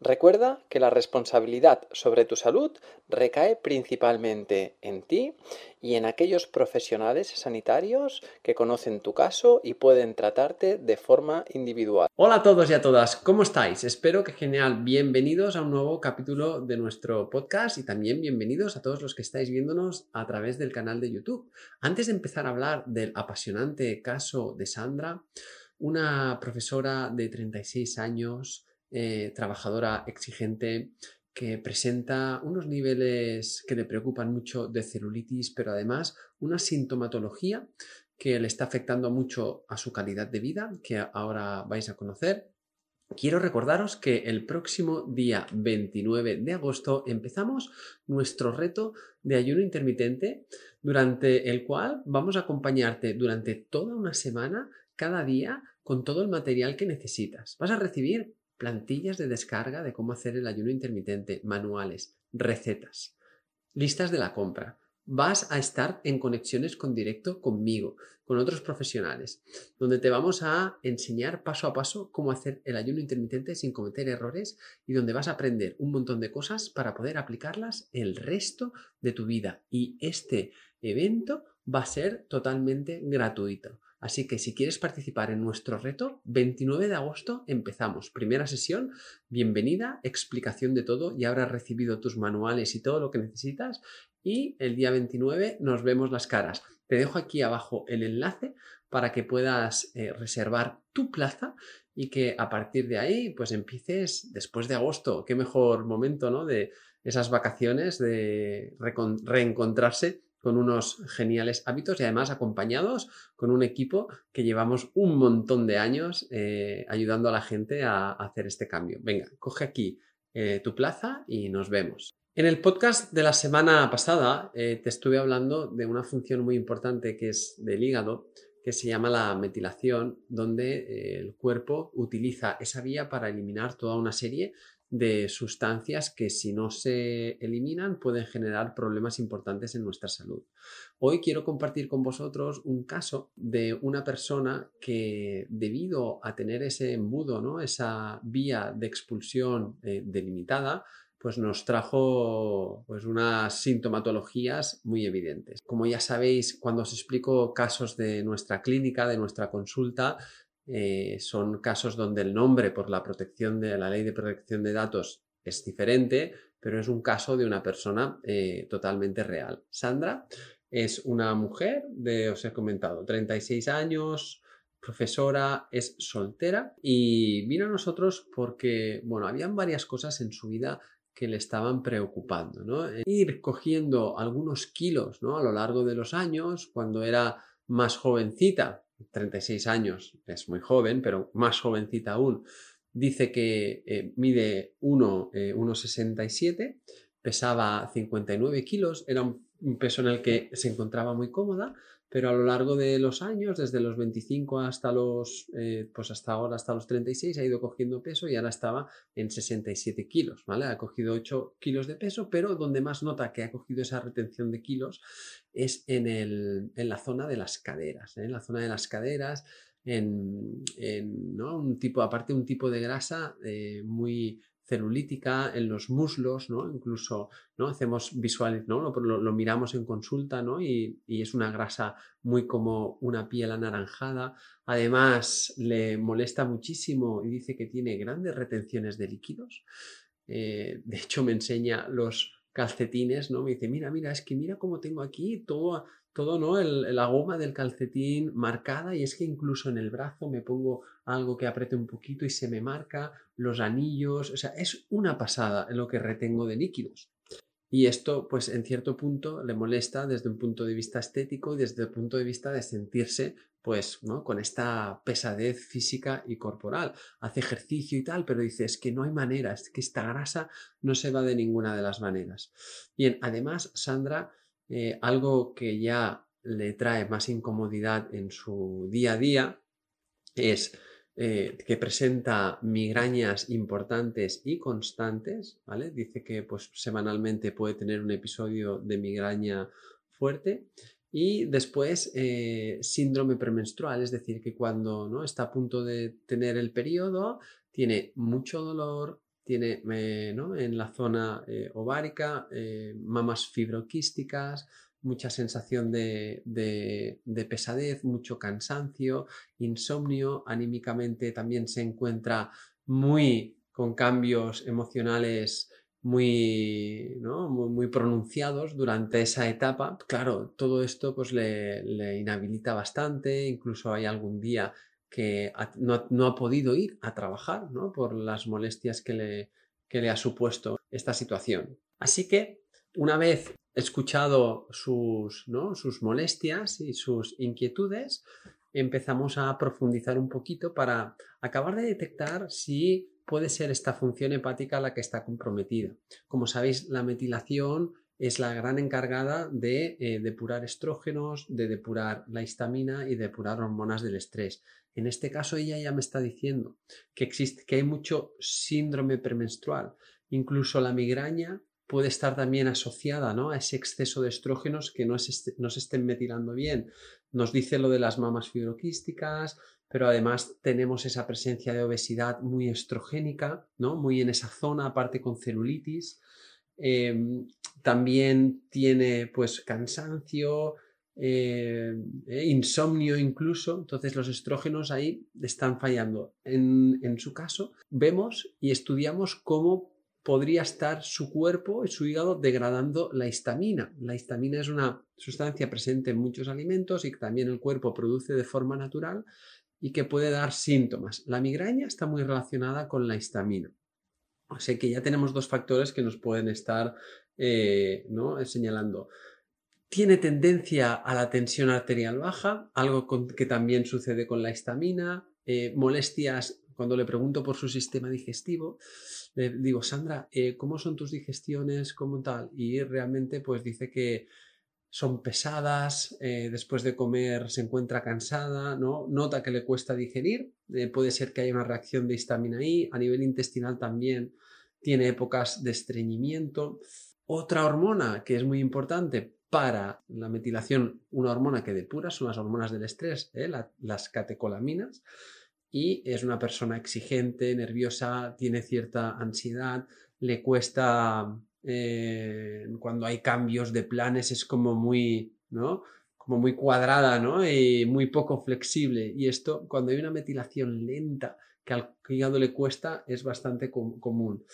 Recuerda que la responsabilidad sobre tu salud recae principalmente en ti y en aquellos profesionales sanitarios que conocen tu caso y pueden tratarte de forma individual. Hola a todos y a todas, ¿cómo estáis? Espero que genial. Bienvenidos a un nuevo capítulo de nuestro podcast y también bienvenidos a todos los que estáis viéndonos a través del canal de YouTube. Antes de empezar a hablar del apasionante caso de Sandra, una profesora de 36 años, eh, trabajadora exigente que presenta unos niveles que le preocupan mucho de celulitis, pero además una sintomatología que le está afectando mucho a su calidad de vida, que ahora vais a conocer. Quiero recordaros que el próximo día 29 de agosto empezamos nuestro reto de ayuno intermitente, durante el cual vamos a acompañarte durante toda una semana, cada día, con todo el material que necesitas. Vas a recibir plantillas de descarga de cómo hacer el ayuno intermitente, manuales, recetas, listas de la compra. Vas a estar en conexiones con directo conmigo, con otros profesionales, donde te vamos a enseñar paso a paso cómo hacer el ayuno intermitente sin cometer errores y donde vas a aprender un montón de cosas para poder aplicarlas el resto de tu vida. Y este evento va a ser totalmente gratuito. Así que si quieres participar en nuestro reto, 29 de agosto empezamos. Primera sesión, bienvenida, explicación de todo, ya habrás recibido tus manuales y todo lo que necesitas. Y el día 29 nos vemos las caras. Te dejo aquí abajo el enlace para que puedas eh, reservar tu plaza y que a partir de ahí pues empieces después de agosto. Qué mejor momento, ¿no? De esas vacaciones, de reencontrarse con unos geniales hábitos y además acompañados con un equipo que llevamos un montón de años eh, ayudando a la gente a, hacer este cambio. Venga, coge aquí eh, tu plaza y nos vemos. En el podcast de la semana pasada eh, te estuve hablando de una función muy importante que es del hígado, que se llama la metilación, donde el cuerpo utiliza esa vía para eliminar toda una serie de sustancias que si no se eliminan pueden generar problemas importantes en nuestra salud. Hoy quiero compartir con vosotros un caso de una persona que debido a tener ese embudo, ¿no? esa vía de expulsión eh, delimitada, pues nos trajo pues unas sintomatologías muy evidentes. Como ya sabéis, cuando os explico casos de nuestra clínica, de nuestra consulta, eh, son casos donde el nombre por la protección de la ley de protección de datos es diferente, pero es un caso de una persona eh, totalmente real. Sandra es una mujer de, os he comentado, 36 años, profesora, es soltera y vino a nosotros porque, bueno, habían varias cosas en su vida que le estaban preocupando, ¿no? Ir cogiendo algunos kilos, ¿no? A lo largo de los años, cuando era más jovencita, 36 años, es muy joven, pero más jovencita aún, dice que eh, mide 1,67, eh, pesaba 59 kilos, era un peso en el que se encontraba muy cómoda pero a lo largo de los años, desde los 25 hasta los, eh, pues hasta ahora, hasta los 36, ha ido cogiendo peso y ahora estaba en 67 kilos, ¿vale? Ha cogido 8 kilos de peso, pero donde más nota que ha cogido esa retención de kilos es en, el, en la zona de las caderas, ¿eh? en la zona de las caderas, en, en ¿no? un tipo, aparte un tipo de grasa eh, muy celulítica en los muslos, ¿no? Incluso, ¿no? Hacemos visuales, ¿no? Lo, miramos en consulta, ¿no? Y, es una grasa muy como una piel anaranjada. Además, le molesta muchísimo y dice que tiene grandes retenciones de líquidos. Eh, de hecho, me enseña los calcetines, ¿no? Me dice, mira, mira, es que mira cómo tengo aquí todo todo, ¿no? la goma del calcetín marcada y es que incluso en el brazo me pongo algo que apriete un poquito y se me marca, los anillos, o sea, es una pasada lo que retengo de líquidos. Y esto, pues en cierto punto, le molesta desde un punto de vista estético y desde el punto de vista de sentirse, pues, ¿no? Con esta pesadez física y corporal. Hace ejercicio y tal, pero dice, es que no hay manera, es que esta grasa no se va de ninguna de las maneras. Bien, además, Sandra eh, algo que ya le trae más incomodidad en su día a día es eh, que presenta migrañas importantes y constantes, ¿vale? Dice que pues semanalmente puede tener un episodio de migraña fuerte y después eh, síndrome premenstrual, es decir, que cuando ¿no? está a punto de tener el periodo tiene mucho dolor, tiene en la zona eh, ovárica eh, mamas fibroquísticas, mucha sensación de, pesadez, mucho cansancio, insomnio, anímicamente también se encuentra muy con cambios emocionales muy, muy, pronunciados durante esa etapa. Claro, todo esto pues le, le inhabilita bastante, incluso hay algún día que no, ha podido ir a trabajar ¿no? por las molestias que le, que le ha supuesto esta situación. Así que una vez escuchado sus, ¿no? sus molestias y sus inquietudes, empezamos a profundizar un poquito para acabar de detectar si puede ser esta función hepática la que está comprometida. Como sabéis, la metilación es la gran encargada de eh, depurar estrógenos, de depurar la histamina y depurar hormonas del estrés. En este caso ella ya me está diciendo que existe, que hay mucho síndrome premenstrual. Incluso la migraña puede estar también asociada ¿no? a ese exceso de estrógenos que no, no se estén metilando bien. Nos dice lo de las mamas fibroquísticas, pero además tenemos esa presencia de obesidad muy estrogénica, ¿no? muy en esa zona, aparte con celulitis. Em, también tiene pues cansancio, eh, eh, insomnio incluso, entonces los estrógenos ahí están fallando. En, en, su caso, vemos y estudiamos cómo podría estar su cuerpo y su hígado degradando la histamina. La histamina es una sustancia presente en muchos alimentos y que también el cuerpo produce de forma natural y que puede dar síntomas. La migraña está muy relacionada con la histamina. O sea que ya tenemos dos factores que nos pueden estar eh, ¿no? señalando. Tiene tendencia a la tensión arterial baja, algo que también sucede con la histamina, eh, molestias cuando le pregunto por su sistema digestivo, le digo, Sandra, eh, ¿cómo son tus digestiones? ¿Cómo tal? Y realmente pues dice que son pesadas, después de comer se encuentra cansada, ¿no? nota que le cuesta digerir, puede ser que haya una reacción de histamina ahí, a nivel intestinal también tiene épocas de estreñimiento. Otra hormona que es muy importante para la metilación, una hormona que depura, son las hormonas del estrés, ¿eh? las catecolaminas, y es una persona exigente, nerviosa, tiene cierta ansiedad, le cuesta, eh, cuando hay cambios de planes, es como muy, ¿no? como muy cuadrada ¿no? y muy poco flexible. Y esto, cuando hay una metilación lenta que al hígado le cuesta es bastante común.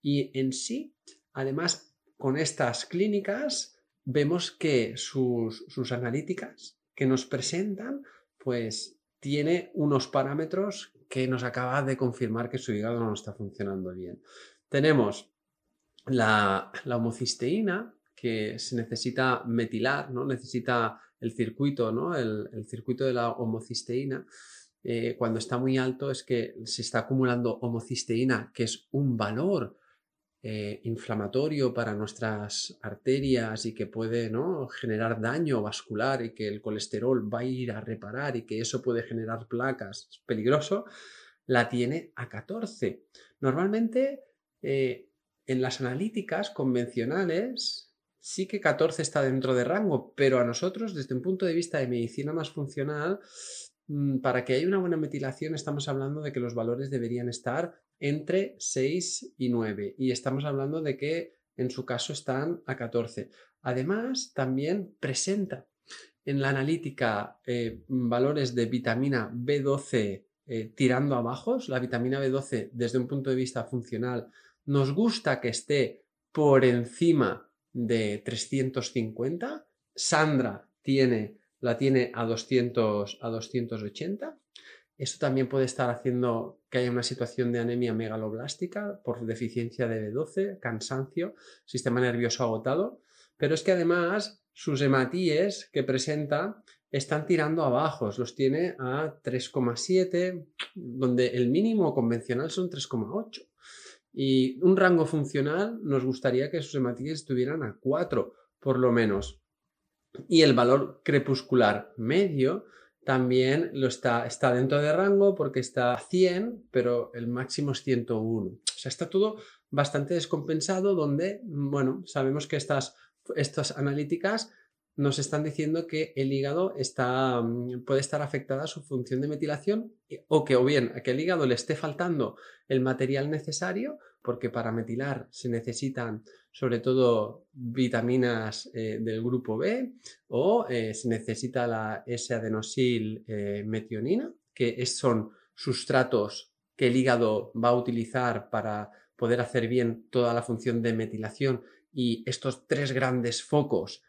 Y en sí, además, con estas clínicas vemos que sus, sus analíticas que nos presentan, pues tiene unos parámetros que nos acaba de confirmar que su hígado no está funcionando bien. Tenemos la, homocisteína, que se necesita metilar, ¿no? Necesita el circuito, ¿no? El, el circuito de la homocisteína eh, cuando está muy alto es que se está acumulando homocisteína, que es un valor eh, inflamatorio para nuestras arterias y que puede ¿no? generar daño vascular y que el colesterol va a ir a reparar y que eso puede generar placas, es peligroso, la tiene a 14. Normalmente eh, en las analíticas convencionales sí que 14 está dentro de rango, pero a nosotros desde un punto de vista de medicina más funcional mm, para que haya una buena metilación estamos hablando de que los valores deberían estar entre 6 y 9 y estamos hablando de que en su caso están a 14. Además, también presenta en la analítica eh, valores de vitamina B12 eh, tirando a bajos. La vitamina B12 desde un punto de vista funcional nos gusta que esté por encima de 350. Sandra tiene, la tiene a, 200, a 280. Esto también puede estar haciendo que haya una situación de anemia megaloblástica por deficiencia de B12, cansancio, sistema nervioso agotado. Pero es que además sus hematíes que presenta están tirando a bajos, los tiene a 3,7, donde el mínimo convencional son 3,8. Y un rango funcional nos gustaría que sus hematíes estuvieran a 4, por lo menos. Y el valor crepuscular medio también lo está, está dentro de rango porque está a 100, pero el máximo es 101. O sea, está todo bastante descompensado donde, bueno, sabemos que estas estas analíticas nos están diciendo que el hígado está, mm, puede estar afectada a su función de metilación o que o bien a que el hígado le esté faltando el material necesario porque para metilar se necesitan sobre todo vitaminas eh, del grupo B o eh, se necesita la S-adenosil eh, metionina que son sustratos que el hígado va a utilizar para poder hacer bien toda la función de metilación y estos tres grandes focos,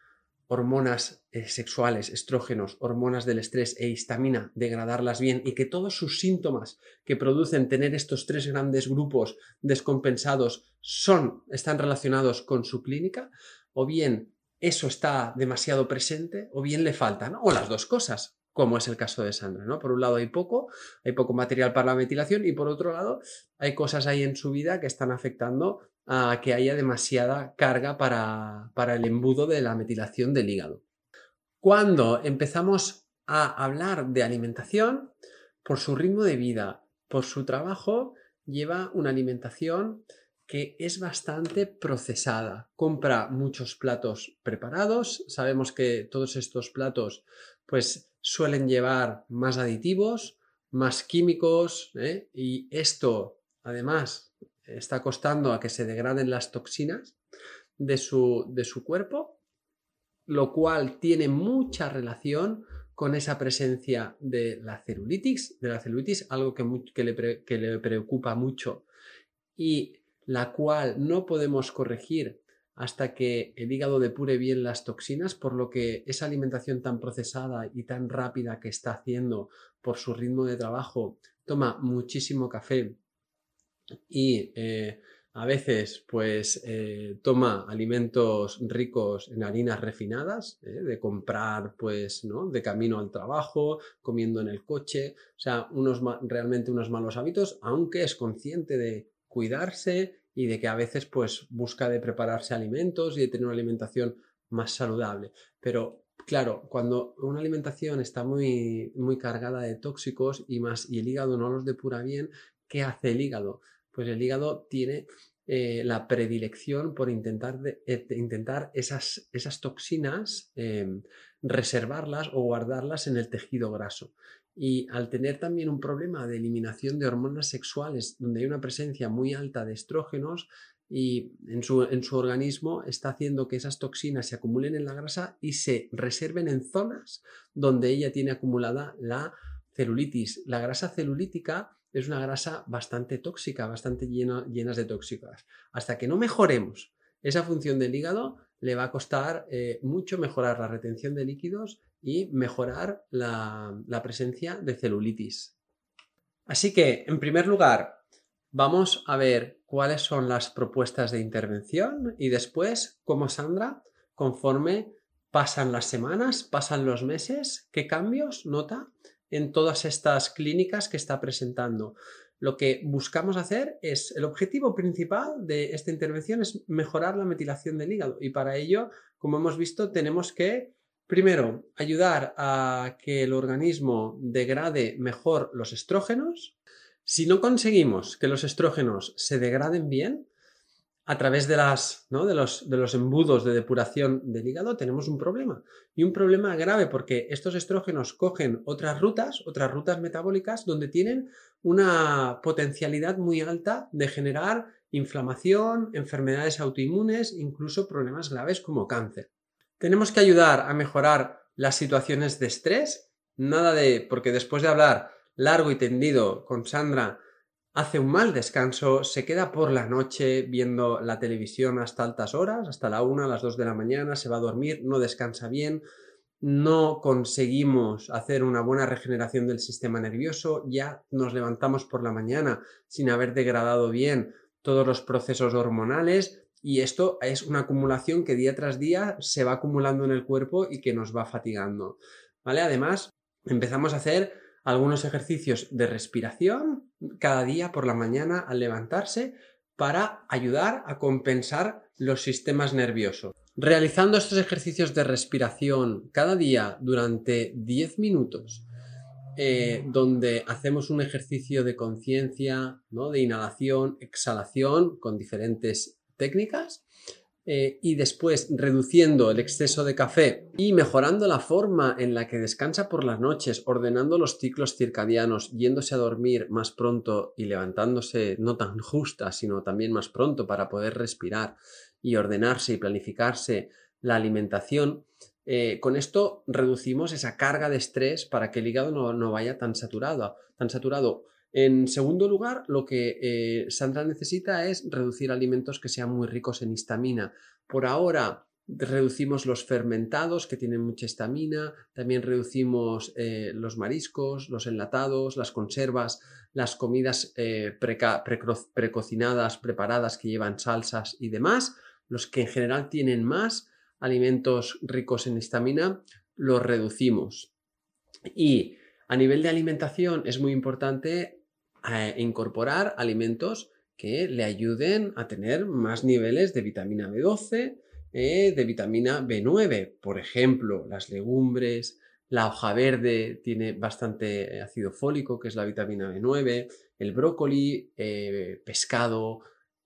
hormonas eh, sexuales, estrógenos, hormonas del estrés e histamina, degradarlas bien y que todos sus síntomas que producen tener estos tres grandes grupos descompensados son, están relacionados con su clínica, o bien eso está demasiado presente, o bien le faltan, o las dos cosas como es el caso de Sandra, ¿no? Por un lado hay poco, hay poco material para la metilación y por otro lado hay cosas ahí en su vida que están afectando a que haya demasiada carga para el embudo de la metilación del hígado. Cuando empezamos a hablar de alimentación, por su ritmo de vida, por su trabajo, lleva una alimentación que es bastante procesada. Compra muchos platos preparados. Sabemos que todos estos platos pues suelen llevar más aditivos, más químicos ¿eh? y esto además está costando a que se degraden las toxinas de su, de su cuerpo, lo cual tiene mucha relación con esa presencia de la celulitis, de la celulitis, algo que, que, le, que le preocupa mucho y la cual no podemos corregir hasta que el hígado depure bien las toxinas, por lo que esa alimentación tan procesada y tan rápida que está haciendo por su ritmo de trabajo toma muchísimo café y eh, a veces pues eh, toma alimentos ricos en harinas refinadas, eh, de comprar pues, ¿no? De camino al trabajo, comiendo en el coche, o sea, unos realmente unos malos hábitos, aunque es consciente de cuidarse y de que a veces pues busca de prepararse alimentos y de tener una alimentación más saludable. Pero claro, cuando una alimentación está muy, muy cargada de tóxicos y más y el hígado no los depura bien, ¿qué hace el hígado? Pues el hígado tiene eh, la predilección por intentar, eh, intentar esas, esas toxinas em, reservarlas o guardarlas en el tejido graso. Y al tener también un problema de eliminación de hormonas sexuales, donde hay una presencia muy alta de estrógenos, y en su, en su, organismo está haciendo que esas toxinas se acumulen en la grasa y se reserven en zonas donde ella tiene acumulada la celulitis. La grasa celulítica es una grasa bastante tóxica, bastante llena, llenas de tóxicas. Hasta que no mejoremos esa función del hígado, le va a costar eh, mucho mejorar la retención de líquidos y mejorar la, la presencia de celulitis. Así que, en primer lugar, vamos a ver cuáles son las propuestas de intervención y después, como Sandra, conforme pasan las semanas, pasan los meses, qué cambios nota en todas estas clínicas que está presentando. Lo que buscamos hacer es, el objetivo principal de esta intervención es mejorar la metilación del hígado y para ello, como hemos visto, tenemos que, primero, ayudar a que el organismo degrade mejor los estrógenos. Si no conseguimos que los estrógenos se degraden bien, a través de, las, de, los, los embudos de depuración del hígado tenemos un problema. Y un problema grave porque estos estrógenos cogen otras rutas, otras rutas metabólicas, donde tienen una potencialidad muy alta de generar inflamación, enfermedades autoinmunes, incluso problemas graves como cáncer. Tenemos que ayudar a mejorar las situaciones de estrés, nada de, porque después de hablar largo y tendido con Sandra, hace un mal descanso, se queda por la noche viendo la televisión hasta altas horas, hasta la una, las dos de la mañana, se va a dormir, no descansa bien, no conseguimos hacer una buena regeneración del sistema nervioso, ya nos levantamos por la mañana sin haber degradado bien todos los procesos hormonales y esto es una acumulación que día tras día se va acumulando en el cuerpo y que nos va fatigando. ¿Vale? Además, empezamos a hacer algunos ejercicios de respiración cada día por la mañana al levantarse para ayudar a compensar los sistemas nerviosos. Realizando estos ejercicios de respiración cada día durante 10 minutos, eh, donde hacemos un ejercicio de conciencia, ¿no? de inhalación, exhalación con diferentes técnicas, eh, y después reduciendo el exceso de café y mejorando la forma en la que descansa por las noches, ordenando los ciclos circadianos, yéndose a dormir más pronto y levantándose no tan justa, sino también más pronto para poder respirar y ordenarse y planificarse la alimentación, eh, con esto reducimos esa carga de estrés para que el hígado no, no vaya tan saturado, tan saturado en segundo lugar, lo que eh, Sandra necesita es reducir alimentos que sean muy ricos en histamina. Por ahora reducimos los fermentados que tienen mucha histamina, también reducimos eh, los mariscos, los enlatados, las conservas, las comidas eh, precocinadas, preparadas que llevan salsas y demás, los que en general tienen más alimentos ricos en histamina, los reducimos. Y a nivel de alimentación es muy importante incorporar alimentos que le ayuden a tener más niveles de vitamina B12, eh, de vitamina B9, por ejemplo, las legumbres, la hoja verde tiene bastante ácido fólico, que es la vitamina B9, el brócoli, eh, pescado,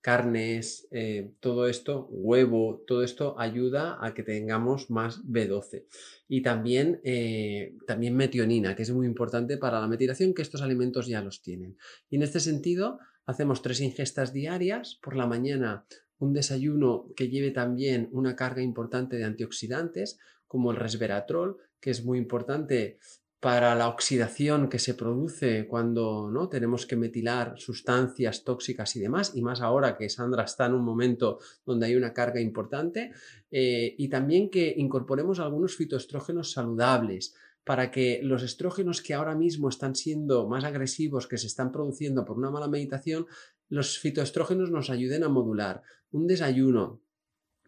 carnes, eh, todo esto, huevo, todo esto ayuda a que tengamos más B12. Y también, eh, también metionina, que es muy importante para la metilación, que estos alimentos ya los tienen. Y en este sentido, hacemos tres ingestas diarias. Por la mañana, un desayuno que lleve también una carga importante de antioxidantes, como el resveratrol, que es muy importante para la oxidación que se produce cuando ¿no? tenemos que metilar sustancias tóxicas y demás, y más ahora que Sandra está en un momento donde hay una carga importante, eh, y también que incorporemos algunos fitoestrógenos saludables para que los estrógenos que ahora mismo están siendo más agresivos, que se están produciendo por una mala meditación, los fitoestrógenos nos ayuden a modular. Un desayuno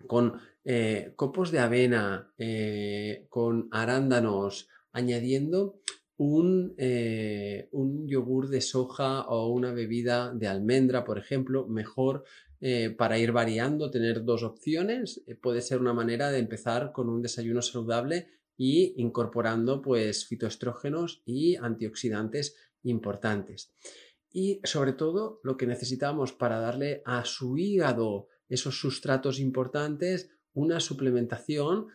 con eh, copos de avena, eh, con arándanos, añadiendo eh, un, yogur de soja o una bebida de almendra, por ejemplo, mejor eh, para ir variando, tener dos opciones. Eh, puede ser una manera de empezar con un desayuno saludable y incorporando pues fitoestrógenos y antioxidantes importantes. Y sobre todo lo que necesitamos para darle a su hígado esos sustratos importantes, una suplementación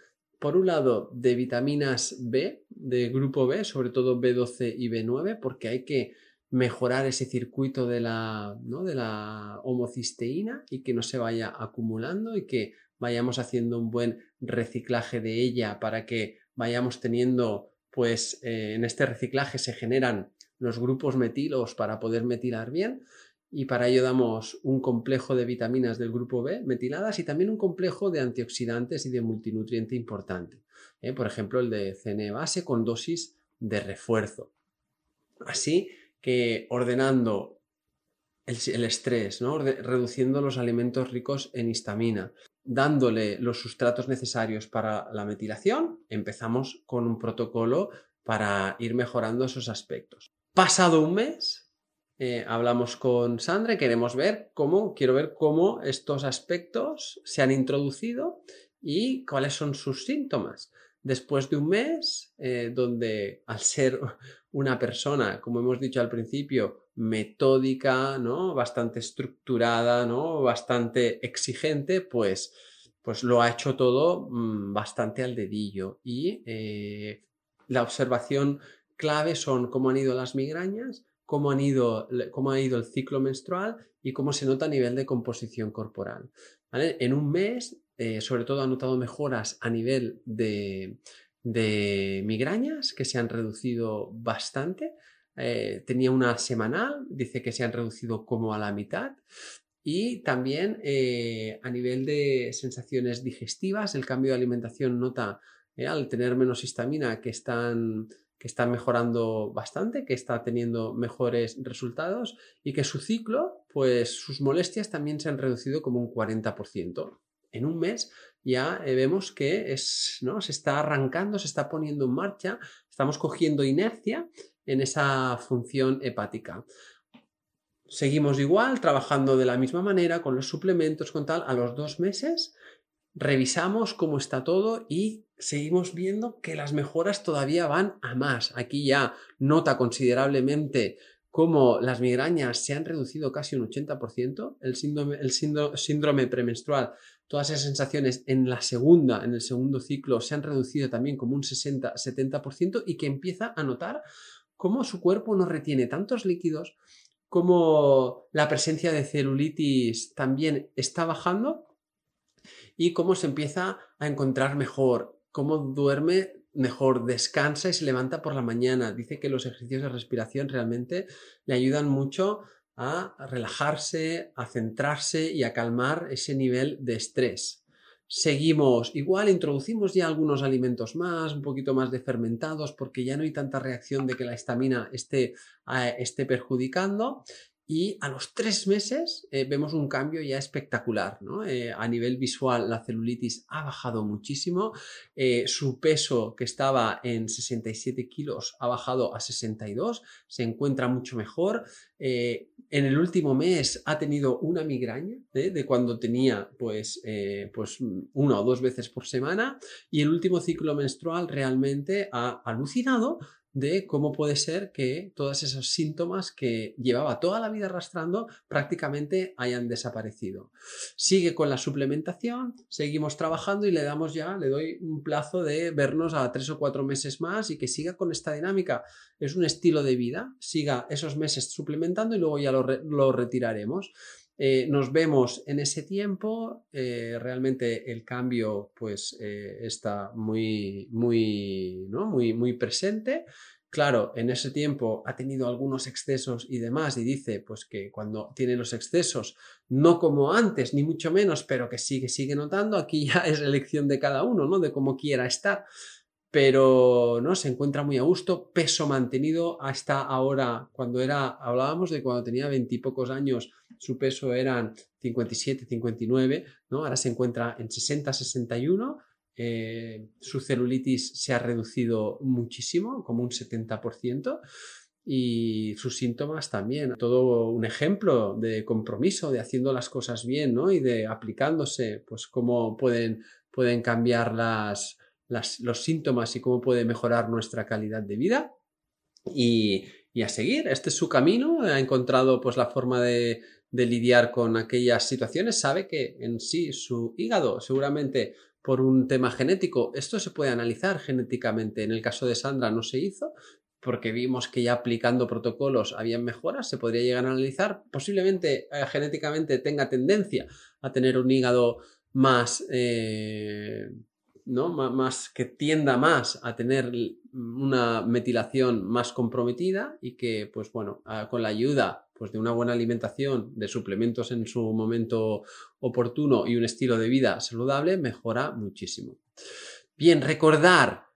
por un lado, de vitaminas B, de grupo B, sobre todo B12 y B9, porque hay que mejorar ese circuito de la, de la homocisteína y que no se vaya acumulando y que vayamos haciendo un buen reciclaje de ella para que vayamos teniendo, pues eh, en este reciclaje se generan los grupos metilos para poder metilar bien y para ello damos un complejo de vitaminas del grupo B metiladas y también un complejo de antioxidantes y de multinutriente importante. ¿eh? Por ejemplo, el de CN base con dosis de refuerzo. Así que ordenando el, estrés, ¿no? reduciendo los alimentos ricos en histamina, dándole los sustratos necesarios para la metilación, empezamos con un protocolo para ir mejorando esos aspectos. Pasado un mes, eh, hablamos con Sandra y queremos ver cómo, quiero ver cómo estos aspectos se han introducido y cuáles son sus síntomas. después de un mes, eh, donde al ser una persona, como hemos dicho al principio, metódica, ¿no? Bastante estructurada, ¿no? Bastante exigente, pues, pues lo ha hecho todo mm, bastante al dedillo. Y eh, la observación clave son cómo han ido las migrañas, cómo, han ido, cómo ha ido el ciclo menstrual y cómo se nota a nivel de composición corporal. En un mes, eh, sobre todo, ha notado mejoras a nivel de, migrañas que se han reducido bastante. Eh, tenía una semanal, dice que se han reducido como a la mitad. Y también eh, a nivel de sensaciones digestivas, el cambio de alimentación nota al tener menos histamina que están que está mejorando bastante, que está teniendo mejores resultados y que su ciclo, pues sus molestias también se han reducido como un 40%. En un mes ya eh, vemos que es, ¿no? se está arrancando, se está poniendo en marcha, estamos cogiendo inercia en esa función hepática. Seguimos igual, trabajando de la misma manera, con los suplementos, con tal, a los dos meses revisamos cómo está todo y seguimos viendo que las mejoras todavía van a más. Aquí ya nota considerablemente cómo las migrañas se han reducido casi un 80%, el síndrome, el síndrome premenstrual, todas esas sensaciones en la segunda, en el segundo ciclo, se han reducido también como un 60-70% y que empieza a notar cómo su cuerpo no retiene tantos líquidos, cómo la presencia de celulitis también está bajando y cómo se empieza a encontrar mejor, cómo duerme mejor, descansa y se levanta por la mañana. Dice que los ejercicios de respiración realmente le ayudan mucho a relajarse, a centrarse y a calmar ese nivel de estrés. Seguimos, igual introducimos ya algunos alimentos más, un poquito más de fermentados, porque ya no hay tanta reacción de que la estamina esté, eh, esté perjudicando y a los tres meses eh, vemos un cambio ya espectacular. Eh, a nivel visual, la celulitis ha bajado muchísimo. Eh, su peso, que estaba en 67 kilos, ha bajado a 62. Se encuentra mucho mejor. en el último mes ha tenido una migraña de cuando tenía pues, pues una o dos veces por semana. Y el último ciclo menstrual realmente ha alucinado de cómo puede ser que todos esos síntomas que llevaba toda la vida arrastrando prácticamente hayan desaparecido. Sigue con la suplementación, seguimos trabajando y le damos ya, le doy un plazo de vernos a tres o cuatro meses más y que siga con esta dinámica. Es un estilo de vida, siga esos meses suplementando y luego ya lo, retiraremos. Eh, nos vemos en ese tiempo, eh, realmente el cambio pues eh, está muy, muy, ¿no? muy, muy presente. Claro, en ese tiempo ha tenido algunos excesos y demás y dice pues que cuando tiene los excesos, no como antes, ni mucho menos, pero que sigue, sigue notando, aquí ya es elección de cada uno, ¿no? De cómo quiera estar pero no se encuentra muy a gusto, peso mantenido hasta ahora, cuando era, hablábamos de cuando tenía veintipocos años, su peso eran 57, 59, ¿no? Ahora se encuentra en 60, 61, eh, su celulitis se ha reducido muchísimo, como un 70%. Y sus síntomas también. Todo un ejemplo de compromiso, de haciendo las cosas bien, ¿no? Y de aplicándose, pues cómo pueden, pueden cambiar las, los síntomas y cómo puede mejorar nuestra calidad de vida. Y, a seguir, este es su camino, ha encontrado pues la forma de, lidiar con aquellas situaciones, sabe que en sí su hígado seguramente por un tema genético, esto se puede analizar genéticamente, en el caso de Sandra no se hizo, porque vimos que ya aplicando protocolos habían mejoras, se podría llegar a analizar, posiblemente eh, genéticamente tenga tendencia a tener un hígado más eh, ¿no? más que tienda más a tener una metilación más comprometida y que, pues bueno, con la ayuda pues, de una buena alimentación, de suplementos en su momento oportuno y un estilo de vida saludable, mejora muchísimo. Bien, recordar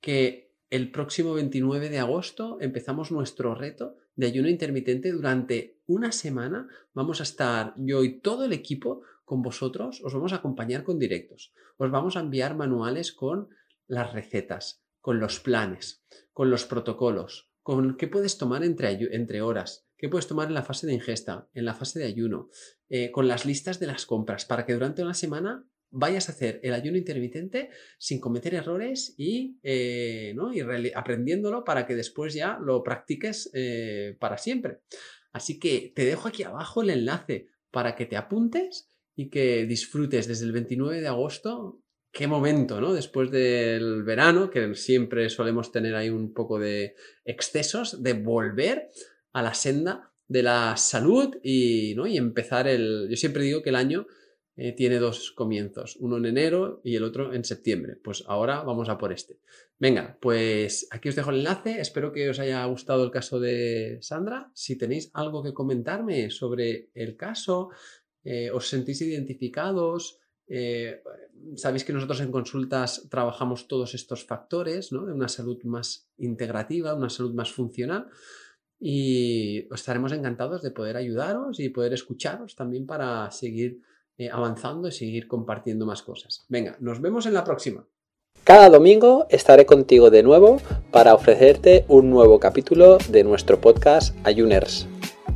que el próximo 29 de agosto empezamos nuestro reto de ayuno intermitente durante una semana. Vamos a estar yo y todo el equipo con vosotros, os vamos a acompañar con directos. Os vamos a enviar manuales con las recetas, con los planes, con los protocolos, con qué puedes tomar entre, entre horas, qué puedes tomar en la fase de ingesta, en la fase de ayuno, eh, con las listas de las compras, para que durante una semana vayas a hacer el ayuno intermitente sin cometer errores y, eh, ¿no? y aprendiéndolo para que después ya lo practiques eh, para siempre. Así que te dejo aquí abajo el enlace para que te apuntes y que disfrutes desde el 29 de agosto. Qué momento, ¿no? Después del verano, que siempre solemos tener ahí un poco de excesos, de volver a la senda de la salud y, ¿no? y empezar el... Yo siempre digo que el año eh, tiene dos comienzos, uno en enero y el otro en septiembre. Pues ahora vamos a por este. Venga, pues aquí os dejo el enlace. Espero que os haya gustado el caso de Sandra. Si tenéis algo que comentarme sobre el caso, eh, os sentís identificados, eh, sabéis que nosotros en consultas trabajamos todos estos factores, ¿no? De una salud más integrativa, una salud más funcional. Y estaremos encantados de poder ayudaros y poder escucharos también para seguir eh, avanzando y seguir compartiendo más cosas. Venga, nos vemos en la próxima. Cada domingo estaré contigo de nuevo para ofrecerte un nuevo capítulo de nuestro podcast Ayuners.